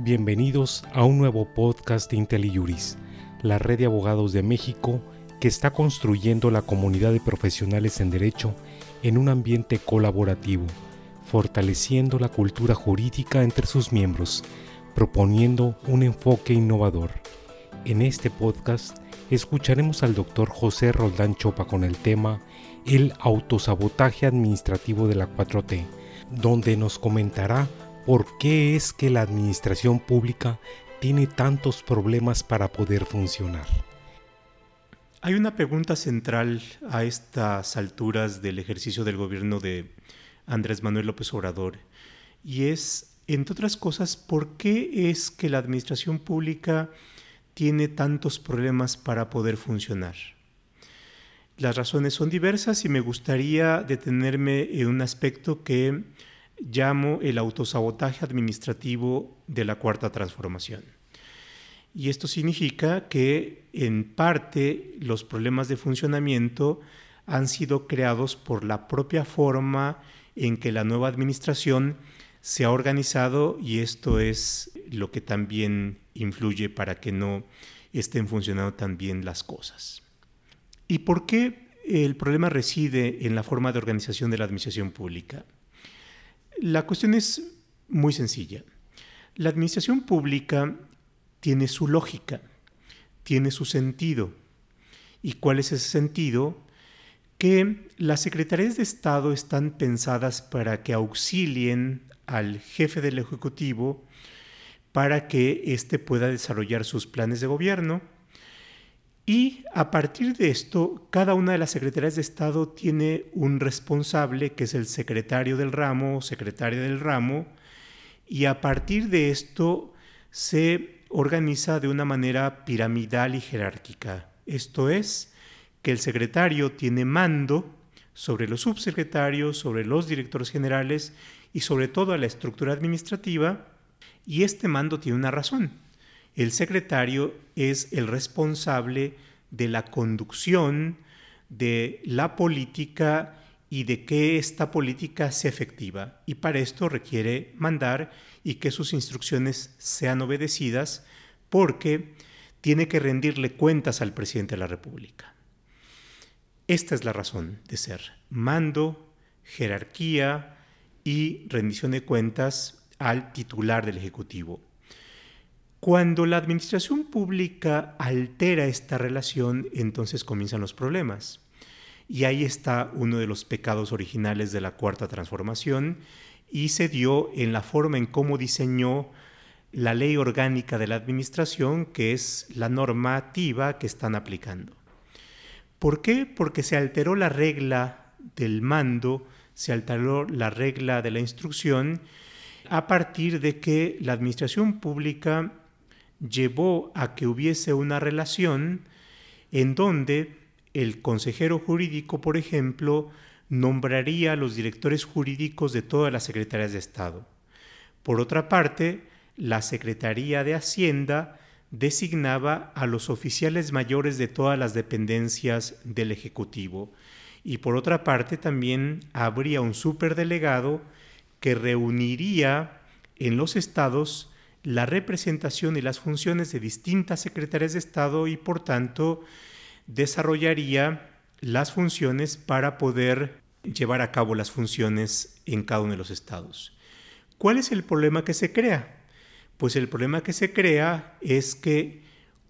Bienvenidos a un nuevo podcast de IntelliJuris, la red de abogados de México que está construyendo la comunidad de profesionales en derecho en un ambiente colaborativo, fortaleciendo la cultura jurídica entre sus miembros, proponiendo un enfoque innovador. En este podcast escucharemos al doctor José Roldán Chopa con el tema El autosabotaje administrativo de la 4T, donde nos comentará ¿Por qué es que la administración pública tiene tantos problemas para poder funcionar? Hay una pregunta central a estas alturas del ejercicio del gobierno de Andrés Manuel López Obrador y es, entre otras cosas, ¿por qué es que la administración pública tiene tantos problemas para poder funcionar? Las razones son diversas y me gustaría detenerme en un aspecto que llamo el autosabotaje administrativo de la cuarta transformación. Y esto significa que en parte los problemas de funcionamiento han sido creados por la propia forma en que la nueva administración se ha organizado y esto es lo que también influye para que no estén funcionando tan bien las cosas. ¿Y por qué el problema reside en la forma de organización de la administración pública? La cuestión es muy sencilla. La administración pública tiene su lógica, tiene su sentido. ¿Y cuál es ese sentido? Que las secretarías de Estado están pensadas para que auxilien al jefe del Ejecutivo para que éste pueda desarrollar sus planes de gobierno. Y a partir de esto, cada una de las secretarías de Estado tiene un responsable, que es el secretario del ramo secretaria del ramo, y a partir de esto se organiza de una manera piramidal y jerárquica. Esto es, que el secretario tiene mando sobre los subsecretarios, sobre los directores generales y sobre toda la estructura administrativa, y este mando tiene una razón el secretario es el responsable de la conducción de la política y de que esta política sea efectiva. Y para esto requiere mandar y que sus instrucciones sean obedecidas porque tiene que rendirle cuentas al presidente de la República. Esta es la razón de ser. Mando, jerarquía y rendición de cuentas al titular del Ejecutivo. Cuando la administración pública altera esta relación, entonces comienzan los problemas. Y ahí está uno de los pecados originales de la cuarta transformación y se dio en la forma en cómo diseñó la ley orgánica de la administración, que es la normativa que están aplicando. ¿Por qué? Porque se alteró la regla del mando, se alteró la regla de la instrucción, a partir de que la administración pública llevó a que hubiese una relación en donde el consejero jurídico, por ejemplo, nombraría a los directores jurídicos de todas las secretarías de Estado. Por otra parte, la Secretaría de Hacienda designaba a los oficiales mayores de todas las dependencias del Ejecutivo. Y por otra parte, también habría un superdelegado que reuniría en los estados la representación y las funciones de distintas secretarías de Estado y por tanto desarrollaría las funciones para poder llevar a cabo las funciones en cada uno de los estados. ¿Cuál es el problema que se crea? Pues el problema que se crea es que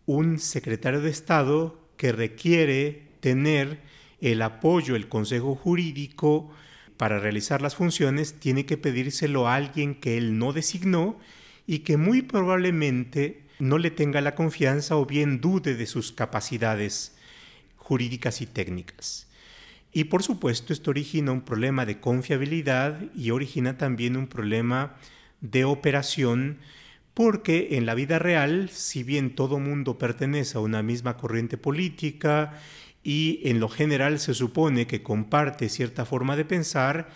un secretario de Estado que requiere tener el apoyo del Consejo Jurídico para realizar las funciones tiene que pedírselo a alguien que él no designó y que muy probablemente no le tenga la confianza o bien dude de sus capacidades jurídicas y técnicas. Y por supuesto esto origina un problema de confiabilidad y origina también un problema de operación porque en la vida real, si bien todo mundo pertenece a una misma corriente política y en lo general se supone que comparte cierta forma de pensar,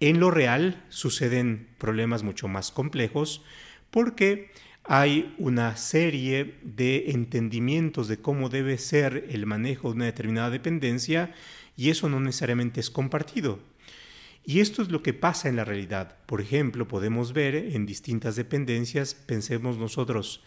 en lo real suceden problemas mucho más complejos porque hay una serie de entendimientos de cómo debe ser el manejo de una determinada dependencia y eso no necesariamente es compartido. Y esto es lo que pasa en la realidad. Por ejemplo, podemos ver en distintas dependencias, pensemos nosotros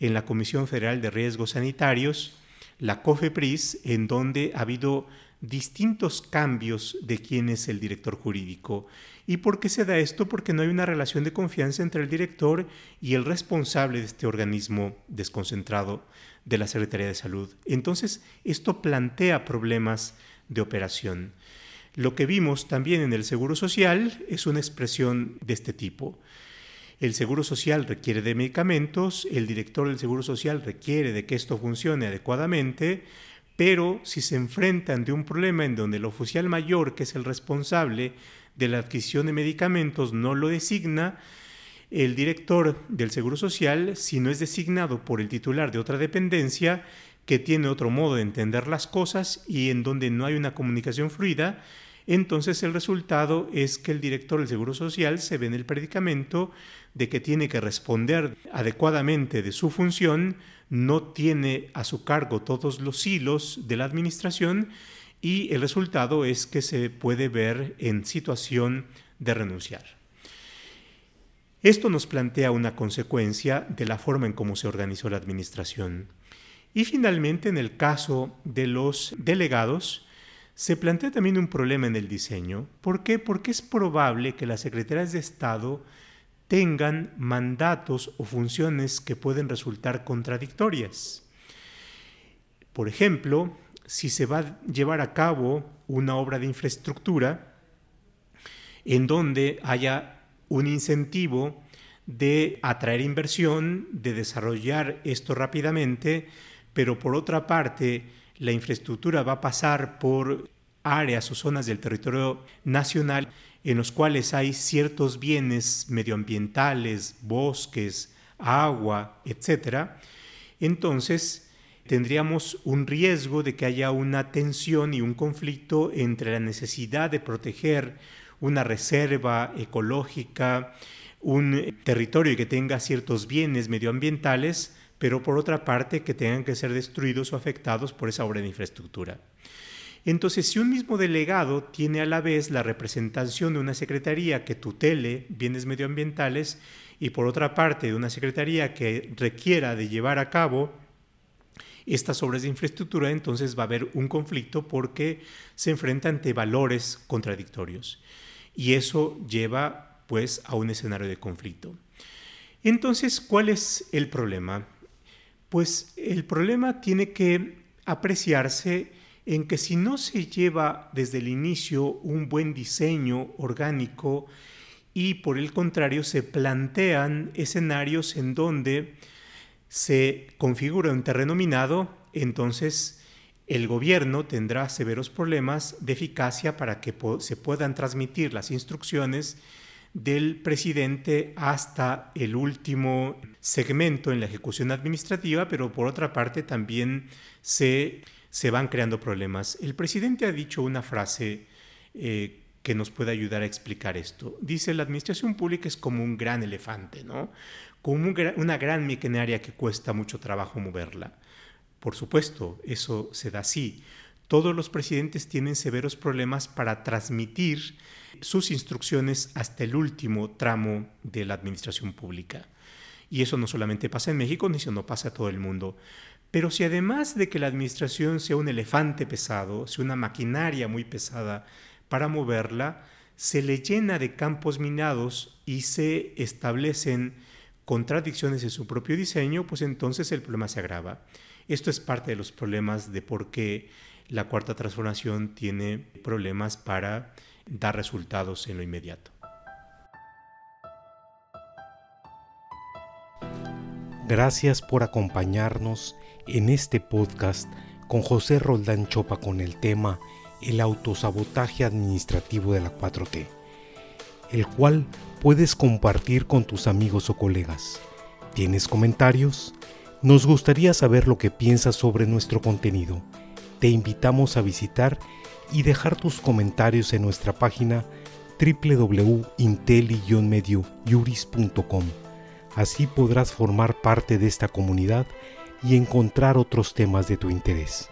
en la Comisión Federal de Riesgos Sanitarios, la COFEPRIS, en donde ha habido distintos cambios de quién es el director jurídico. ¿Y por qué se da esto? Porque no hay una relación de confianza entre el director y el responsable de este organismo desconcentrado de la Secretaría de Salud. Entonces, esto plantea problemas de operación. Lo que vimos también en el Seguro Social es una expresión de este tipo. El Seguro Social requiere de medicamentos, el director del Seguro Social requiere de que esto funcione adecuadamente, pero si se enfrentan de un problema en donde el oficial mayor, que es el responsable de la adquisición de medicamentos, no lo designa, el director del Seguro Social, si no es designado por el titular de otra dependencia, que tiene otro modo de entender las cosas y en donde no hay una comunicación fluida, entonces el resultado es que el director del Seguro Social se ve en el predicamento de que tiene que responder adecuadamente de su función, no tiene a su cargo todos los hilos de la administración y el resultado es que se puede ver en situación de renunciar. Esto nos plantea una consecuencia de la forma en cómo se organizó la administración. Y finalmente, en el caso de los delegados, se plantea también un problema en el diseño. ¿Por qué? Porque es probable que las secretarías de Estado tengan mandatos o funciones que pueden resultar contradictorias. Por ejemplo, si se va a llevar a cabo una obra de infraestructura en donde haya un incentivo de atraer inversión, de desarrollar esto rápidamente, pero por otra parte la infraestructura va a pasar por áreas o zonas del territorio nacional en los cuales hay ciertos bienes medioambientales, bosques, agua, etc., entonces tendríamos un riesgo de que haya una tensión y un conflicto entre la necesidad de proteger una reserva ecológica, un territorio que tenga ciertos bienes medioambientales, pero por otra parte que tengan que ser destruidos o afectados por esa obra de infraestructura. Entonces, si un mismo delegado tiene a la vez la representación de una secretaría que tutele bienes medioambientales y por otra parte de una secretaría que requiera de llevar a cabo estas obras de infraestructura, entonces va a haber un conflicto porque se enfrenta ante valores contradictorios. Y eso lleva pues a un escenario de conflicto. Entonces, ¿cuál es el problema? Pues el problema tiene que apreciarse en que si no se lleva desde el inicio un buen diseño orgánico y por el contrario se plantean escenarios en donde se configura un terreno minado, entonces el gobierno tendrá severos problemas de eficacia para que se puedan transmitir las instrucciones del presidente hasta el último segmento en la ejecución administrativa, pero por otra parte también se se van creando problemas. El presidente ha dicho una frase eh, que nos puede ayudar a explicar esto. Dice, la administración pública es como un gran elefante, ¿no? Como una gran maquinaria que cuesta mucho trabajo moverla. Por supuesto, eso se da así. Todos los presidentes tienen severos problemas para transmitir sus instrucciones hasta el último tramo de la administración pública. Y eso no solamente pasa en México, ni no pasa a todo el mundo. Pero si además de que la administración sea un elefante pesado, sea una maquinaria muy pesada para moverla, se le llena de campos minados y se establecen contradicciones en su propio diseño, pues entonces el problema se agrava. Esto es parte de los problemas de por qué la cuarta transformación tiene problemas para dar resultados en lo inmediato. Gracias por acompañarnos en este podcast con José Roldán Chopa con el tema El autosabotaje administrativo de la 4T, el cual puedes compartir con tus amigos o colegas. ¿Tienes comentarios? Nos gustaría saber lo que piensas sobre nuestro contenido. Te invitamos a visitar y dejar tus comentarios en nuestra página www.inteli-mediojuris.com. Así podrás formar parte de esta comunidad y encontrar otros temas de tu interés.